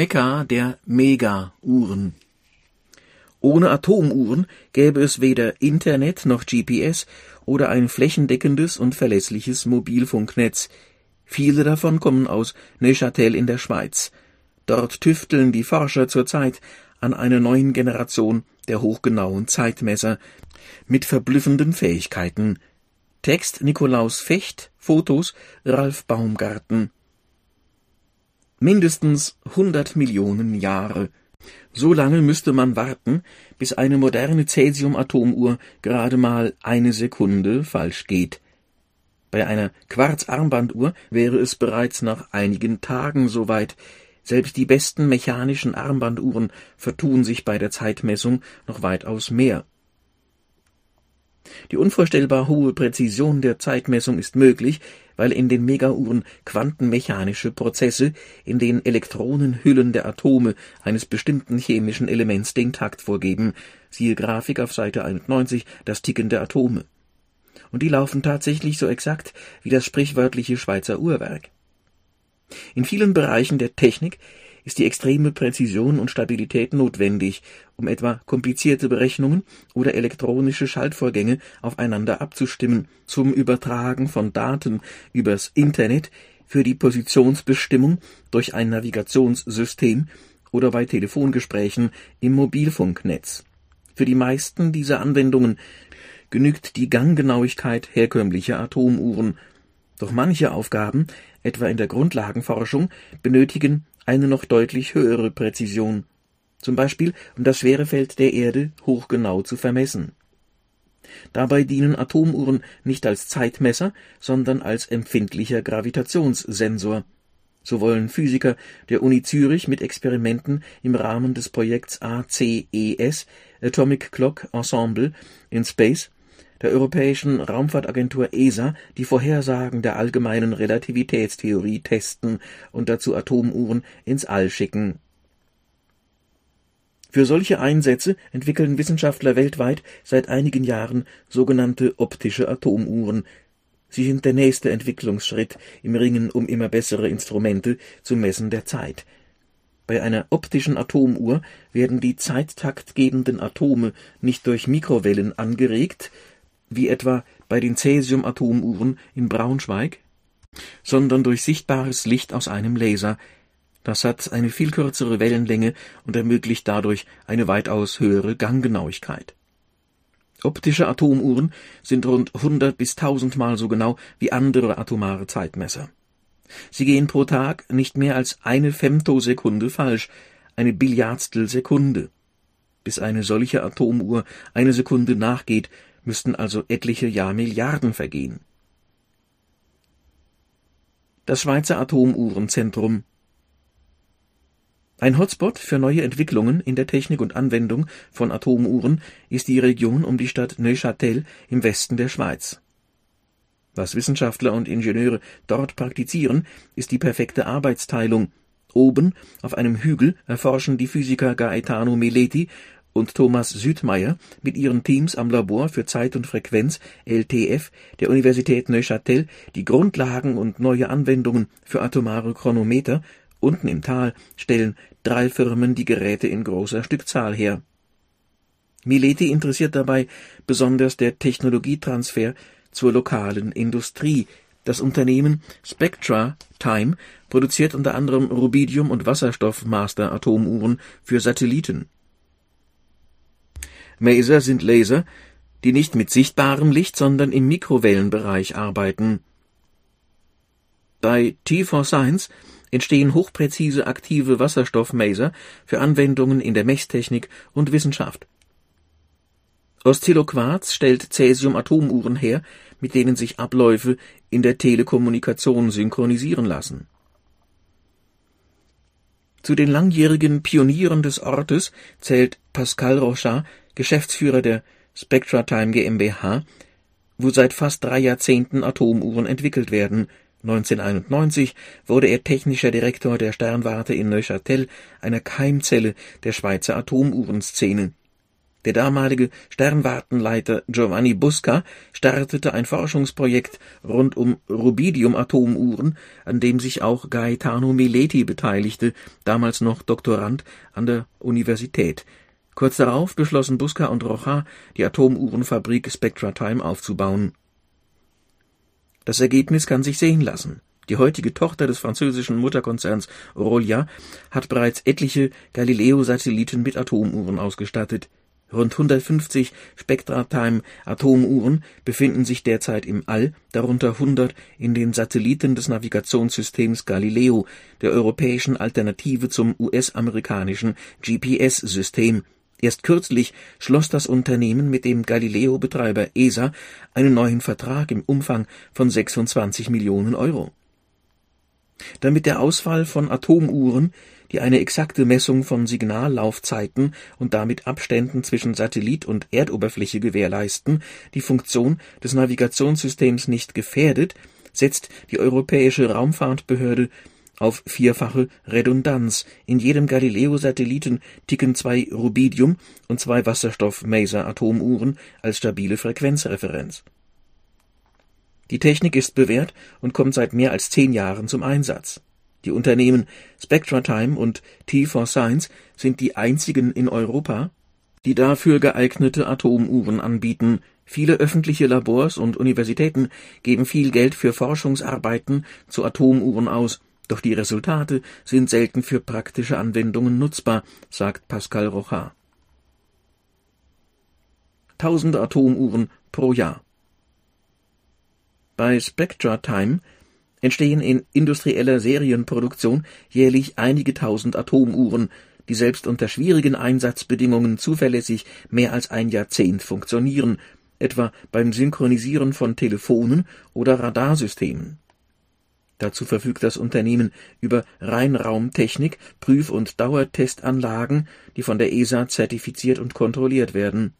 Mekka der Mega-Uhren. Ohne Atomuhren gäbe es weder Internet noch GPS oder ein flächendeckendes und verlässliches Mobilfunknetz. Viele davon kommen aus Neuchâtel in der Schweiz. Dort tüfteln die Forscher zurzeit an einer neuen Generation der hochgenauen Zeitmesser mit verblüffenden Fähigkeiten. Text Nikolaus Fecht, Fotos Ralf Baumgarten mindestens 100 Millionen Jahre. So lange müsste man warten, bis eine moderne Cäsium-Atomuhr gerade mal eine Sekunde falsch geht. Bei einer Quarz-Armbanduhr wäre es bereits nach einigen Tagen soweit. Selbst die besten mechanischen Armbanduhren vertun sich bei der Zeitmessung noch weitaus mehr. Die unvorstellbar hohe Präzision der Zeitmessung ist möglich, weil in den Megauhren quantenmechanische Prozesse in den Elektronenhüllen der Atome eines bestimmten chemischen Elements den Takt vorgeben, siehe Grafik auf Seite 91, das Ticken der Atome. Und die laufen tatsächlich so exakt wie das sprichwörtliche Schweizer Uhrwerk. In vielen Bereichen der Technik ist die extreme Präzision und Stabilität notwendig, um etwa komplizierte Berechnungen oder elektronische Schaltvorgänge aufeinander abzustimmen, zum Übertragen von Daten übers Internet, für die Positionsbestimmung durch ein Navigationssystem oder bei Telefongesprächen im Mobilfunknetz. Für die meisten dieser Anwendungen genügt die Ganggenauigkeit herkömmlicher Atomuhren, doch manche Aufgaben, etwa in der Grundlagenforschung, benötigen eine noch deutlich höhere Präzision, zum Beispiel um das Schwerefeld der Erde hochgenau zu vermessen. Dabei dienen Atomuhren nicht als Zeitmesser, sondern als empfindlicher Gravitationssensor. So wollen Physiker der Uni Zürich mit Experimenten im Rahmen des Projekts ACES Atomic Clock Ensemble in Space der Europäischen Raumfahrtagentur ESA die Vorhersagen der allgemeinen Relativitätstheorie testen und dazu Atomuhren ins All schicken. Für solche Einsätze entwickeln Wissenschaftler weltweit seit einigen Jahren sogenannte optische Atomuhren. Sie sind der nächste Entwicklungsschritt im Ringen um immer bessere Instrumente zum Messen der Zeit. Bei einer optischen Atomuhr werden die zeittaktgebenden Atome nicht durch Mikrowellen angeregt, wie etwa bei den Cäsium-Atomuhren in Braunschweig, sondern durch sichtbares Licht aus einem Laser. Das hat eine viel kürzere Wellenlänge und ermöglicht dadurch eine weitaus höhere Ganggenauigkeit. Optische Atomuhren sind rund 100 bis 1000 Mal so genau wie andere atomare Zeitmesser. Sie gehen pro Tag nicht mehr als eine Femtosekunde falsch, eine Billiardstel Sekunde. Bis eine solche Atomuhr eine Sekunde nachgeht, müssten also etliche Jahrmilliarden vergehen. Das Schweizer Atomuhrenzentrum ein Hotspot für neue Entwicklungen in der Technik und Anwendung von Atomuhren ist die Region um die Stadt Neuchâtel im Westen der Schweiz. Was Wissenschaftler und Ingenieure dort praktizieren, ist die perfekte Arbeitsteilung. Oben auf einem Hügel erforschen die Physiker Gaetano Mileti und Thomas Südmeier mit ihren Teams am Labor für Zeit und Frequenz LTF der Universität Neuchâtel die Grundlagen und neue Anwendungen für atomare Chronometer, unten im Tal stellen drei Firmen die Geräte in großer Stückzahl her. Mileti interessiert dabei besonders der Technologietransfer zur lokalen Industrie. Das Unternehmen Spectra Time produziert unter anderem Rubidium- und Wasserstoff-Master-Atomuhren für Satelliten Maser sind Laser, die nicht mit sichtbarem Licht, sondern im Mikrowellenbereich arbeiten. Bei T4Science entstehen hochpräzise aktive Wasserstoffmaser für Anwendungen in der Messtechnik und Wissenschaft. Oszilloquarz stellt Cäsium-Atomuhren her, mit denen sich Abläufe in der Telekommunikation synchronisieren lassen. Zu den langjährigen Pionieren des Ortes zählt Pascal Rochat, Geschäftsführer der SpectraTime GmbH, wo seit fast drei Jahrzehnten Atomuhren entwickelt werden. 1991 wurde er technischer Direktor der Sternwarte in Neuchâtel, einer Keimzelle der Schweizer Atomuhrenszene. Der damalige Sternwartenleiter Giovanni Busca startete ein Forschungsprojekt rund um Rubidium-Atomuhren, an dem sich auch Gaetano Mileti beteiligte, damals noch Doktorand an der Universität. Kurz darauf beschlossen Busca und Rocha, die Atomuhrenfabrik SpectraTime aufzubauen. Das Ergebnis kann sich sehen lassen. Die heutige Tochter des französischen Mutterkonzerns Rolia hat bereits etliche Galileo-Satelliten mit Atomuhren ausgestattet. Rund 150 Spectra-Time-Atomuhren befinden sich derzeit im All, darunter 100 in den Satelliten des Navigationssystems Galileo, der europäischen Alternative zum US-amerikanischen GPS-System. Erst kürzlich schloss das Unternehmen mit dem Galileo-Betreiber ESA einen neuen Vertrag im Umfang von 26 Millionen Euro. Damit der Ausfall von Atomuhren die eine exakte Messung von Signallaufzeiten und damit Abständen zwischen Satellit und Erdoberfläche gewährleisten, die Funktion des Navigationssystems nicht gefährdet, setzt die Europäische Raumfahrtbehörde auf vierfache Redundanz. In jedem Galileo-Satelliten ticken zwei Rubidium- und zwei Wasserstoff-Maser-Atomuhren als stabile Frequenzreferenz. Die Technik ist bewährt und kommt seit mehr als zehn Jahren zum Einsatz die Unternehmen SpectraTime und T4Science sind die einzigen in Europa, die dafür geeignete Atomuhren anbieten. Viele öffentliche Labors und Universitäten geben viel Geld für Forschungsarbeiten zu Atomuhren aus, doch die Resultate sind selten für praktische Anwendungen nutzbar, sagt Pascal Rocha. Tausende Atomuhren pro Jahr. Bei SpectraTime entstehen in industrieller Serienproduktion jährlich einige tausend Atomuhren, die selbst unter schwierigen Einsatzbedingungen zuverlässig mehr als ein Jahrzehnt funktionieren, etwa beim Synchronisieren von Telefonen oder Radarsystemen. Dazu verfügt das Unternehmen über Reinraumtechnik, Prüf- und Dauertestanlagen, die von der ESA zertifiziert und kontrolliert werden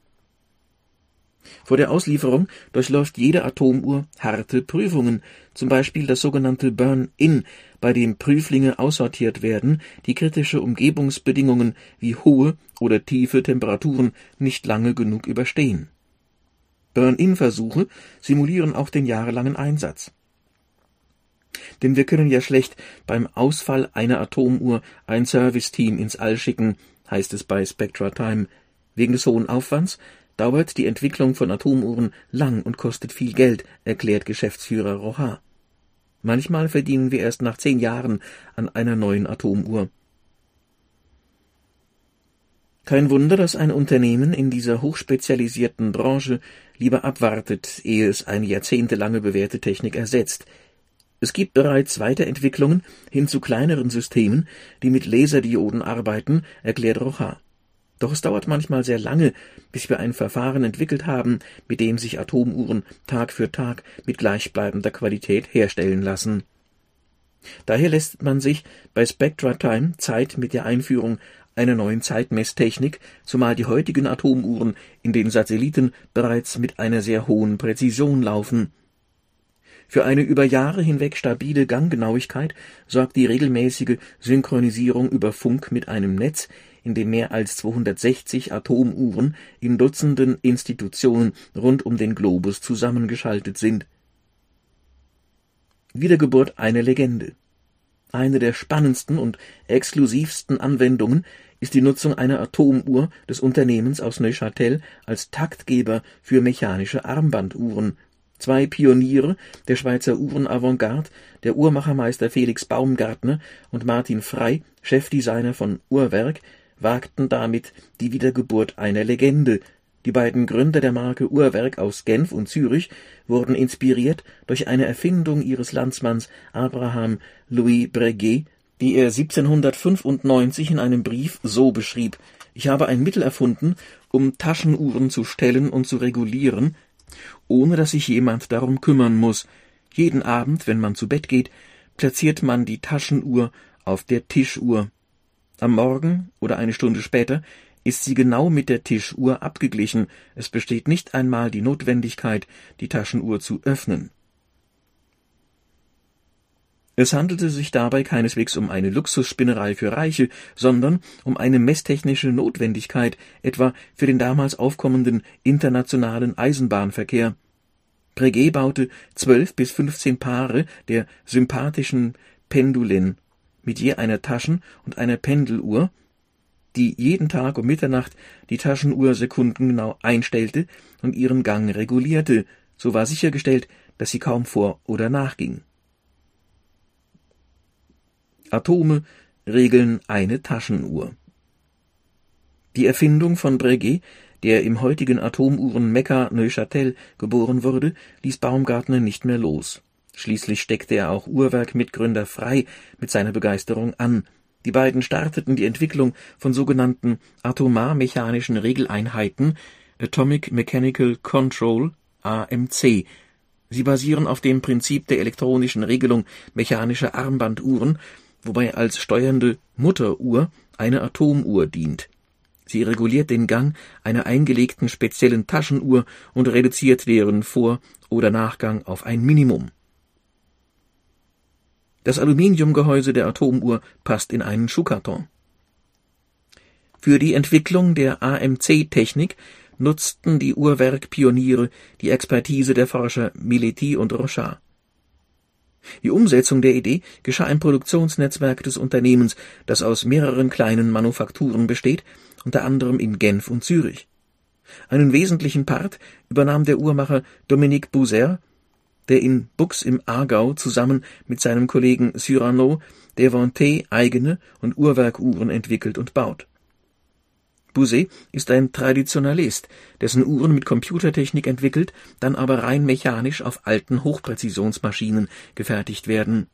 vor der Auslieferung durchläuft jede Atomuhr harte Prüfungen, zum Beispiel das sogenannte Burn-in, bei dem Prüflinge aussortiert werden, die kritische Umgebungsbedingungen wie hohe oder tiefe Temperaturen nicht lange genug überstehen. Burn-in-Versuche simulieren auch den jahrelangen Einsatz. Denn wir können ja schlecht beim Ausfall einer Atomuhr ein Serviceteam ins All schicken, heißt es bei Spectra Time. Wegen des hohen Aufwands dauert die Entwicklung von Atomuhren lang und kostet viel Geld, erklärt Geschäftsführer Rocha. Manchmal verdienen wir erst nach zehn Jahren an einer neuen Atomuhr. Kein Wunder, dass ein Unternehmen in dieser hochspezialisierten Branche lieber abwartet, ehe es eine jahrzehntelange bewährte Technik ersetzt. Es gibt bereits Weiterentwicklungen hin zu kleineren Systemen, die mit Laserdioden arbeiten, erklärt Rocha. Doch es dauert manchmal sehr lange, bis wir ein Verfahren entwickelt haben, mit dem sich Atomuhren Tag für Tag mit gleichbleibender Qualität herstellen lassen. Daher lässt man sich bei SpectraTime Zeit mit der Einführung einer neuen Zeitmesstechnik, zumal die heutigen Atomuhren in den Satelliten bereits mit einer sehr hohen Präzision laufen. Für eine über Jahre hinweg stabile Ganggenauigkeit sorgt die regelmäßige Synchronisierung über Funk mit einem Netz, in dem mehr als 260 Atomuhren in Dutzenden Institutionen rund um den Globus zusammengeschaltet sind. Wiedergeburt eine Legende. Eine der spannendsten und exklusivsten Anwendungen ist die Nutzung einer Atomuhr des Unternehmens aus Neuchâtel als Taktgeber für mechanische Armbanduhren. Zwei Pioniere der Schweizer Uhrenavantgarde, der Uhrmachermeister Felix Baumgartner und Martin Frey, Chefdesigner von Uhrwerk, wagten damit die Wiedergeburt einer Legende. Die beiden Gründer der Marke Uhrwerk aus Genf und Zürich wurden inspiriert durch eine Erfindung ihres Landsmanns Abraham Louis Breguet, die er 1795 in einem Brief so beschrieb: Ich habe ein Mittel erfunden, um Taschenuhren zu stellen und zu regulieren, ohne dass sich jemand darum kümmern muss. Jeden Abend, wenn man zu Bett geht, platziert man die Taschenuhr auf der Tischuhr. Am Morgen oder eine Stunde später ist sie genau mit der Tischuhr abgeglichen, es besteht nicht einmal die Notwendigkeit, die Taschenuhr zu öffnen. Es handelte sich dabei keineswegs um eine Luxusspinnerei für Reiche, sondern um eine messtechnische Notwendigkeit, etwa für den damals aufkommenden internationalen Eisenbahnverkehr. Breguet baute zwölf bis fünfzehn Paare der sympathischen Pendulen mit je einer Taschen- und einer Pendeluhr, die jeden Tag um Mitternacht die Taschenuhr sekundengenau einstellte und ihren Gang regulierte, so war sichergestellt, dass sie kaum vor oder nachging. Atome regeln eine Taschenuhr. Die Erfindung von Breguet, der im heutigen Atomuhren-Mekka Neuchâtel geboren wurde, ließ Baumgartner nicht mehr los. Schließlich steckte er auch Uhrwerk-Mitgründer Frey mit seiner Begeisterung an. Die beiden starteten die Entwicklung von sogenannten atomar-mechanischen Regeleinheiten Atomic Mechanical Control AMC. Sie basieren auf dem Prinzip der elektronischen Regelung mechanischer Armbanduhren wobei als steuernde Mutteruhr eine Atomuhr dient. Sie reguliert den Gang einer eingelegten speziellen Taschenuhr und reduziert deren Vor oder Nachgang auf ein Minimum. Das Aluminiumgehäuse der Atomuhr passt in einen Schuhkarton. Für die Entwicklung der AMC-Technik nutzten die Uhrwerkpioniere die Expertise der Forscher Mileti und Rochard die Umsetzung der Idee geschah im Produktionsnetzwerk des Unternehmens, das aus mehreren kleinen Manufakturen besteht, unter anderem in Genf und Zürich. Einen wesentlichen Part übernahm der Uhrmacher Dominique Bouzer, der in Bux im Aargau zusammen mit seinem Kollegen Cyrano Devonté eigene und Uhrwerkuhren entwickelt und baut Bouzet ist ein Traditionalist, dessen Uhren mit Computertechnik entwickelt, dann aber rein mechanisch auf alten Hochpräzisionsmaschinen gefertigt werden.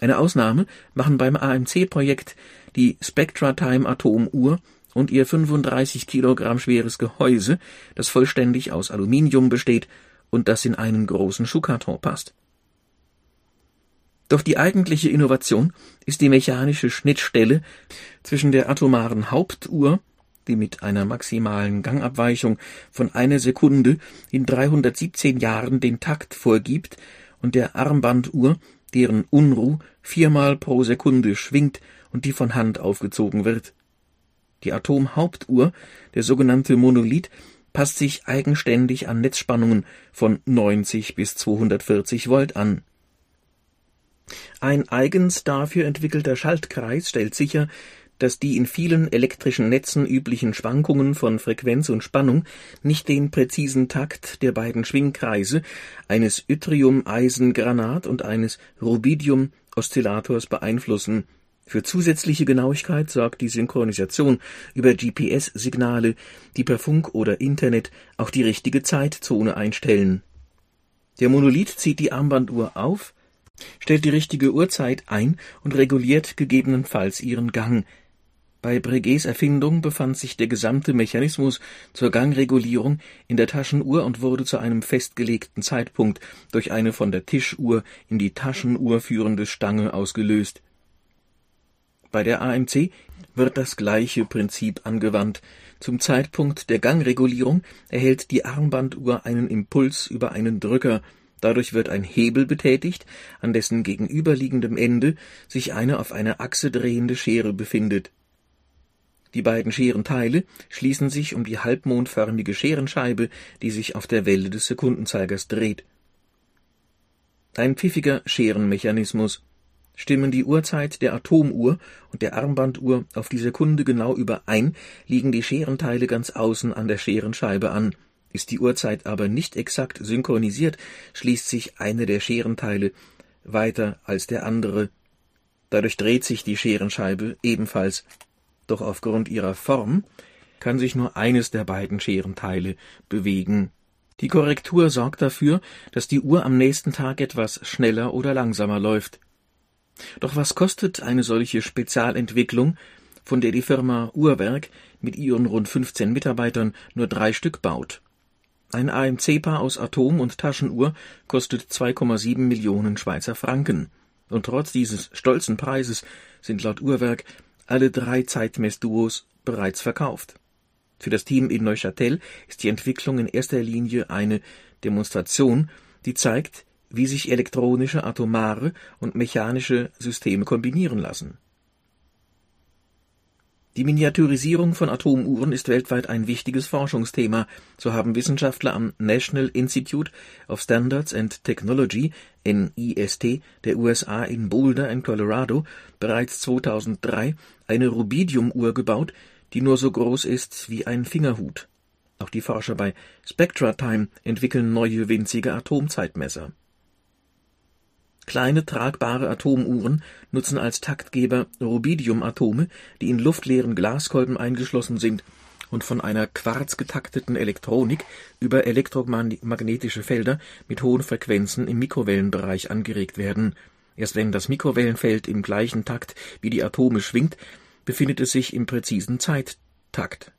Eine Ausnahme machen beim AMC-Projekt die Spectra-Time-Atomuhr und ihr 35 Kilogramm schweres Gehäuse, das vollständig aus Aluminium besteht und das in einen großen Schuhkarton passt doch die eigentliche Innovation ist die mechanische Schnittstelle zwischen der atomaren Hauptuhr, die mit einer maximalen Gangabweichung von einer Sekunde in 317 Jahren den Takt vorgibt, und der Armbanduhr, deren Unruh viermal pro Sekunde schwingt und die von Hand aufgezogen wird. Die Atomhauptuhr, der sogenannte Monolith, passt sich eigenständig an Netzspannungen von 90 bis 240 Volt an ein eigens dafür entwickelter Schaltkreis stellt sicher, dass die in vielen elektrischen Netzen üblichen Schwankungen von Frequenz und Spannung nicht den präzisen Takt der beiden Schwingkreise eines Yttrium-Eisen-Granat und eines Rubidium-Oszillators beeinflussen. Für zusätzliche Genauigkeit sorgt die Synchronisation über GPS-Signale, die per Funk oder Internet auch die richtige Zeitzone einstellen. Der Monolith zieht die Armbanduhr auf stellt die richtige Uhrzeit ein und reguliert gegebenenfalls ihren Gang. Bei Breguets Erfindung befand sich der gesamte Mechanismus zur Gangregulierung in der Taschenuhr und wurde zu einem festgelegten Zeitpunkt durch eine von der Tischuhr in die Taschenuhr führende Stange ausgelöst. Bei der AMC wird das gleiche Prinzip angewandt. Zum Zeitpunkt der Gangregulierung erhält die Armbanduhr einen Impuls über einen Drücker Dadurch wird ein Hebel betätigt, an dessen gegenüberliegendem Ende sich eine auf einer Achse drehende Schere befindet. Die beiden Scherenteile schließen sich um die halbmondförmige Scherenscheibe, die sich auf der Welle des Sekundenzeigers dreht. Ein pfiffiger Scherenmechanismus. Stimmen die Uhrzeit der Atomuhr und der Armbanduhr auf die Sekunde genau überein, liegen die Scherenteile ganz außen an der Scherenscheibe an ist die Uhrzeit aber nicht exakt synchronisiert, schließt sich eine der Scherenteile weiter als der andere. Dadurch dreht sich die Scherenscheibe ebenfalls, doch aufgrund ihrer Form kann sich nur eines der beiden Scherenteile bewegen. Die Korrektur sorgt dafür, dass die Uhr am nächsten Tag etwas schneller oder langsamer läuft. Doch was kostet eine solche Spezialentwicklung, von der die Firma Uhrwerk mit ihren rund 15 Mitarbeitern nur drei Stück baut? Ein AMC-Paar aus Atom und Taschenuhr kostet 2,7 Millionen Schweizer Franken, und trotz dieses stolzen Preises sind laut Uhrwerk alle drei Zeitmessduos bereits verkauft. Für das Team in Neuchâtel ist die Entwicklung in erster Linie eine Demonstration, die zeigt, wie sich elektronische, atomare und mechanische Systeme kombinieren lassen. Die Miniaturisierung von Atomuhren ist weltweit ein wichtiges Forschungsthema, so haben Wissenschaftler am National Institute of Standards and Technology (NIST) der USA in Boulder in Colorado bereits 2003 eine Rubidiumuhr gebaut, die nur so groß ist wie ein Fingerhut. Auch die Forscher bei SpectraTime entwickeln neue winzige Atomzeitmesser Kleine tragbare Atomuhren nutzen als Taktgeber Rubidiumatome, die in luftleeren Glaskolben eingeschlossen sind und von einer quarzgetakteten Elektronik über elektromagnetische Felder mit hohen Frequenzen im Mikrowellenbereich angeregt werden. Erst wenn das Mikrowellenfeld im gleichen Takt wie die Atome schwingt, befindet es sich im präzisen Zeittakt.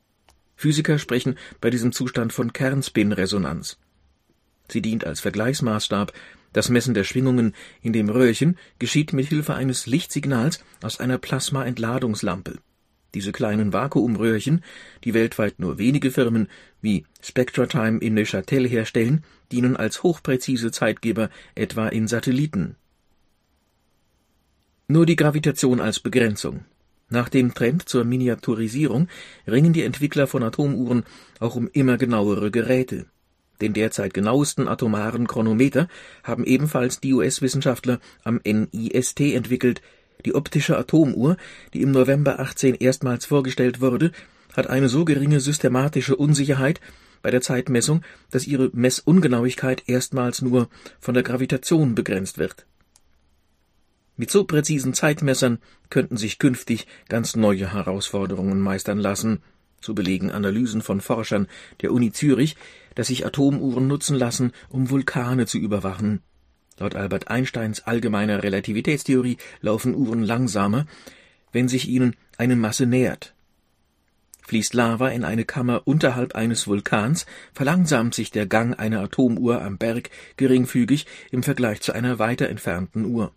Physiker sprechen bei diesem Zustand von Kernspinresonanz. Sie dient als Vergleichsmaßstab das Messen der Schwingungen in dem Röhrchen geschieht mit Hilfe eines Lichtsignals aus einer Plasmaentladungslampe. Diese kleinen Vakuumröhrchen, die weltweit nur wenige Firmen wie SpectraTime in Neuchâtel herstellen, dienen als hochpräzise Zeitgeber etwa in Satelliten. Nur die Gravitation als Begrenzung. Nach dem Trend zur Miniaturisierung ringen die Entwickler von Atomuhren auch um immer genauere Geräte den derzeit genauesten atomaren Chronometer haben ebenfalls die US-Wissenschaftler am NIST entwickelt. Die optische Atomuhr, die im November 18 erstmals vorgestellt wurde, hat eine so geringe systematische Unsicherheit bei der Zeitmessung, dass ihre Messungenauigkeit erstmals nur von der Gravitation begrenzt wird. Mit so präzisen Zeitmessern könnten sich künftig ganz neue Herausforderungen meistern lassen so belegen Analysen von Forschern der Uni Zürich, dass sich Atomuhren nutzen lassen, um Vulkane zu überwachen. Laut Albert Einsteins allgemeiner Relativitätstheorie laufen Uhren langsamer, wenn sich ihnen eine Masse nähert. Fließt Lava in eine Kammer unterhalb eines Vulkans, verlangsamt sich der Gang einer Atomuhr am Berg geringfügig im Vergleich zu einer weiter entfernten Uhr.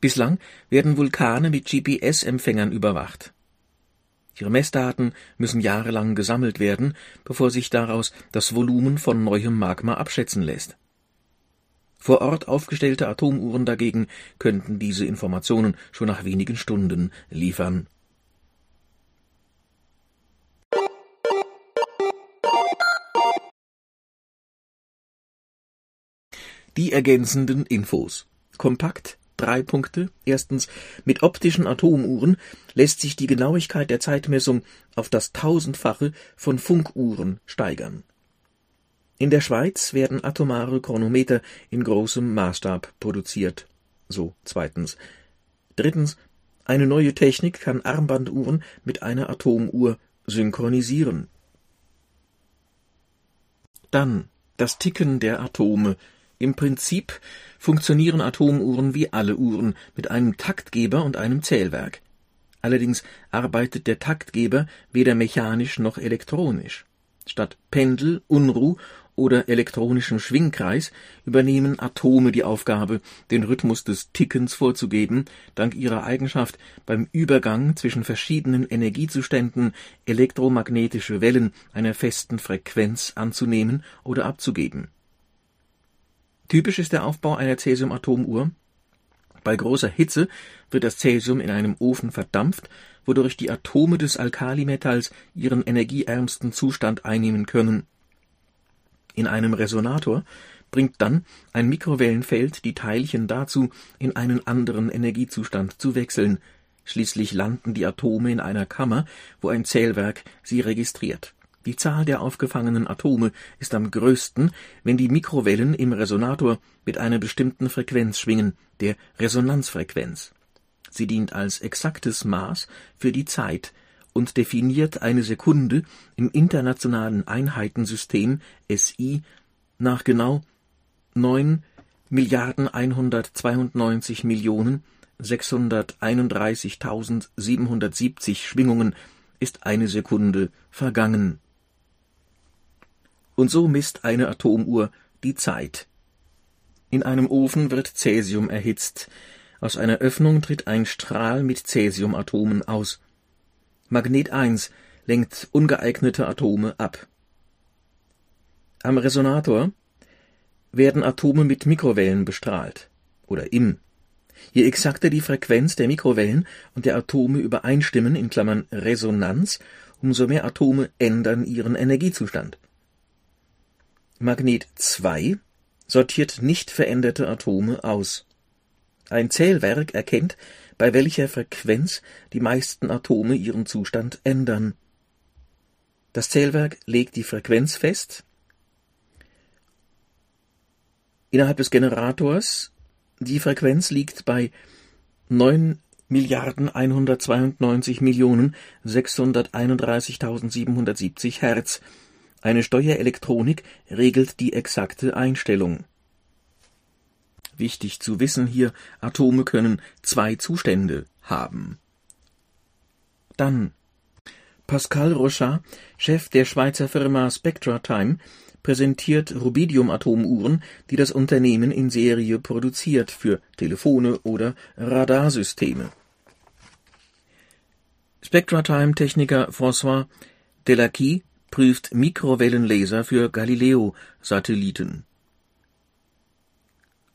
Bislang werden Vulkane mit GPS-Empfängern überwacht. Ihre Messdaten müssen jahrelang gesammelt werden, bevor sich daraus das Volumen von neuem Magma abschätzen lässt. Vor Ort aufgestellte Atomuhren dagegen könnten diese Informationen schon nach wenigen Stunden liefern. Die ergänzenden Infos. Kompakt Drei Punkte. Erstens. Mit optischen Atomuhren lässt sich die Genauigkeit der Zeitmessung auf das Tausendfache von Funkuhren steigern. In der Schweiz werden atomare Chronometer in großem Maßstab produziert. So zweitens. Drittens. Eine neue Technik kann Armbanduhren mit einer Atomuhr synchronisieren. Dann das Ticken der Atome im Prinzip funktionieren Atomuhren wie alle Uhren mit einem Taktgeber und einem Zählwerk. Allerdings arbeitet der Taktgeber weder mechanisch noch elektronisch. Statt Pendel, Unruh oder elektronischem Schwingkreis übernehmen Atome die Aufgabe, den Rhythmus des Tickens vorzugeben, dank ihrer Eigenschaft, beim Übergang zwischen verschiedenen Energiezuständen elektromagnetische Wellen einer festen Frequenz anzunehmen oder abzugeben Typisch ist der Aufbau einer Cäsium-Atomuhr. Bei großer Hitze wird das Cäsium in einem Ofen verdampft, wodurch die Atome des Alkalimetalls ihren energieärmsten Zustand einnehmen können. In einem Resonator bringt dann ein Mikrowellenfeld die Teilchen dazu, in einen anderen Energiezustand zu wechseln. Schließlich landen die Atome in einer Kammer, wo ein Zählwerk sie registriert die Zahl der aufgefangenen Atome ist am größten, wenn die Mikrowellen im Resonator mit einer bestimmten Frequenz schwingen, der Resonanzfrequenz. Sie dient als exaktes Maß für die Zeit und definiert eine Sekunde im internationalen Einheitensystem SI nach genau 9 Milliarden 192 Millionen 631.770 Schwingungen ist eine Sekunde vergangen und so misst eine Atomuhr die Zeit. In einem Ofen wird Cäsium erhitzt. Aus einer Öffnung tritt ein Strahl mit Cäsiumatomen aus. Magnet 1 lenkt ungeeignete Atome ab. Am Resonator werden Atome mit Mikrowellen bestrahlt oder im. Je exakter die Frequenz der Mikrowellen und der Atome übereinstimmen in Klammern (Resonanz), umso mehr Atome ändern ihren Energiezustand. Magnet 2 sortiert nicht veränderte Atome aus. Ein Zählwerk erkennt, bei welcher Frequenz die meisten Atome ihren Zustand ändern. Das Zählwerk legt die Frequenz fest. Innerhalb des Generators die Frequenz liegt bei 9 Milliarden 192 Millionen 631.770 Hertz. Eine Steuerelektronik regelt die exakte Einstellung. Wichtig zu wissen hier, Atome können zwei Zustände haben. Dann Pascal Rochat, Chef der Schweizer Firma SpectraTime, präsentiert Rubidium-Atomuhren, die das Unternehmen in Serie produziert für Telefone oder Radarsysteme. SpectraTime-Techniker François Delacqui prüft Mikrowellenlaser für Galileo-Satelliten.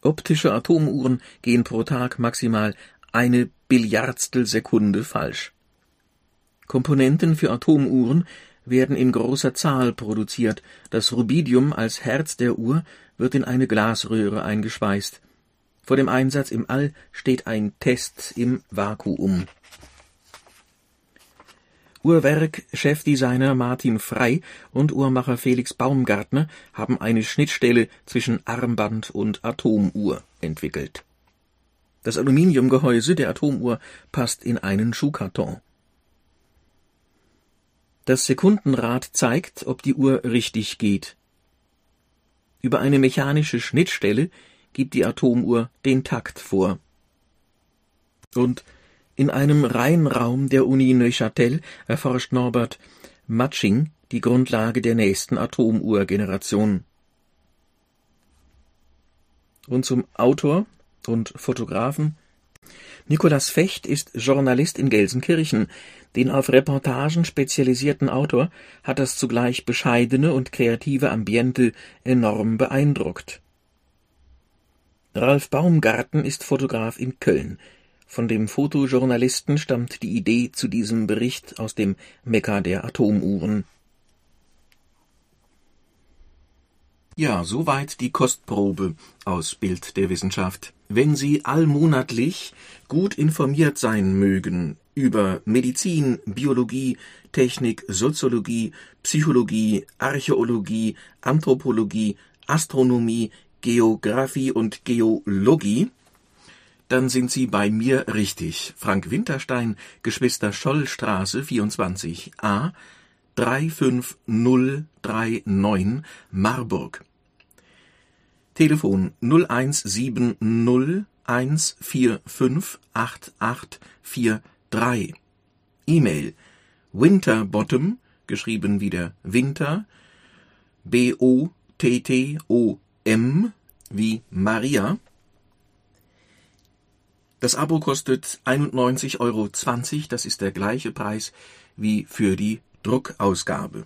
Optische Atomuhren gehen pro Tag maximal eine Billiardstel Sekunde falsch. Komponenten für Atomuhren werden in großer Zahl produziert, das Rubidium als Herz der Uhr wird in eine Glasröhre eingeschweißt. Vor dem Einsatz im All steht ein Test im Vakuum. Uhrwerk-Chefdesigner Martin Frey und Uhrmacher Felix Baumgartner haben eine Schnittstelle zwischen Armband und Atomuhr entwickelt. Das Aluminiumgehäuse der Atomuhr passt in einen Schuhkarton. Das Sekundenrad zeigt, ob die Uhr richtig geht. Über eine mechanische Schnittstelle gibt die Atomuhr den Takt vor. Und in einem Reihenraum der Uni Neuchâtel erforscht Norbert Matsching die Grundlage der nächsten Atomuhrgeneration. Und zum Autor und Fotografen Nikolaus Fecht ist Journalist in Gelsenkirchen. Den auf Reportagen spezialisierten Autor hat das zugleich bescheidene und kreative Ambiente enorm beeindruckt. Ralf Baumgarten ist Fotograf in Köln. Von dem Fotojournalisten stammt die Idee zu diesem Bericht aus dem Mekka der Atomuhren. Ja, soweit die Kostprobe aus Bild der Wissenschaft. Wenn Sie allmonatlich gut informiert sein mögen über Medizin, Biologie, Technik, Soziologie, Psychologie, Archäologie, Anthropologie, Astronomie, Geographie und Geologie, dann sind Sie bei mir richtig. Frank Winterstein, Geschwister Schollstraße 24a 35039 Marburg. Telefon 0170 1458843. E-Mail winterbottom, geschrieben wieder Winter, B-O-T-T-O-M, wie Maria. Das Abo kostet 91,20 Euro, das ist der gleiche Preis wie für die Druckausgabe.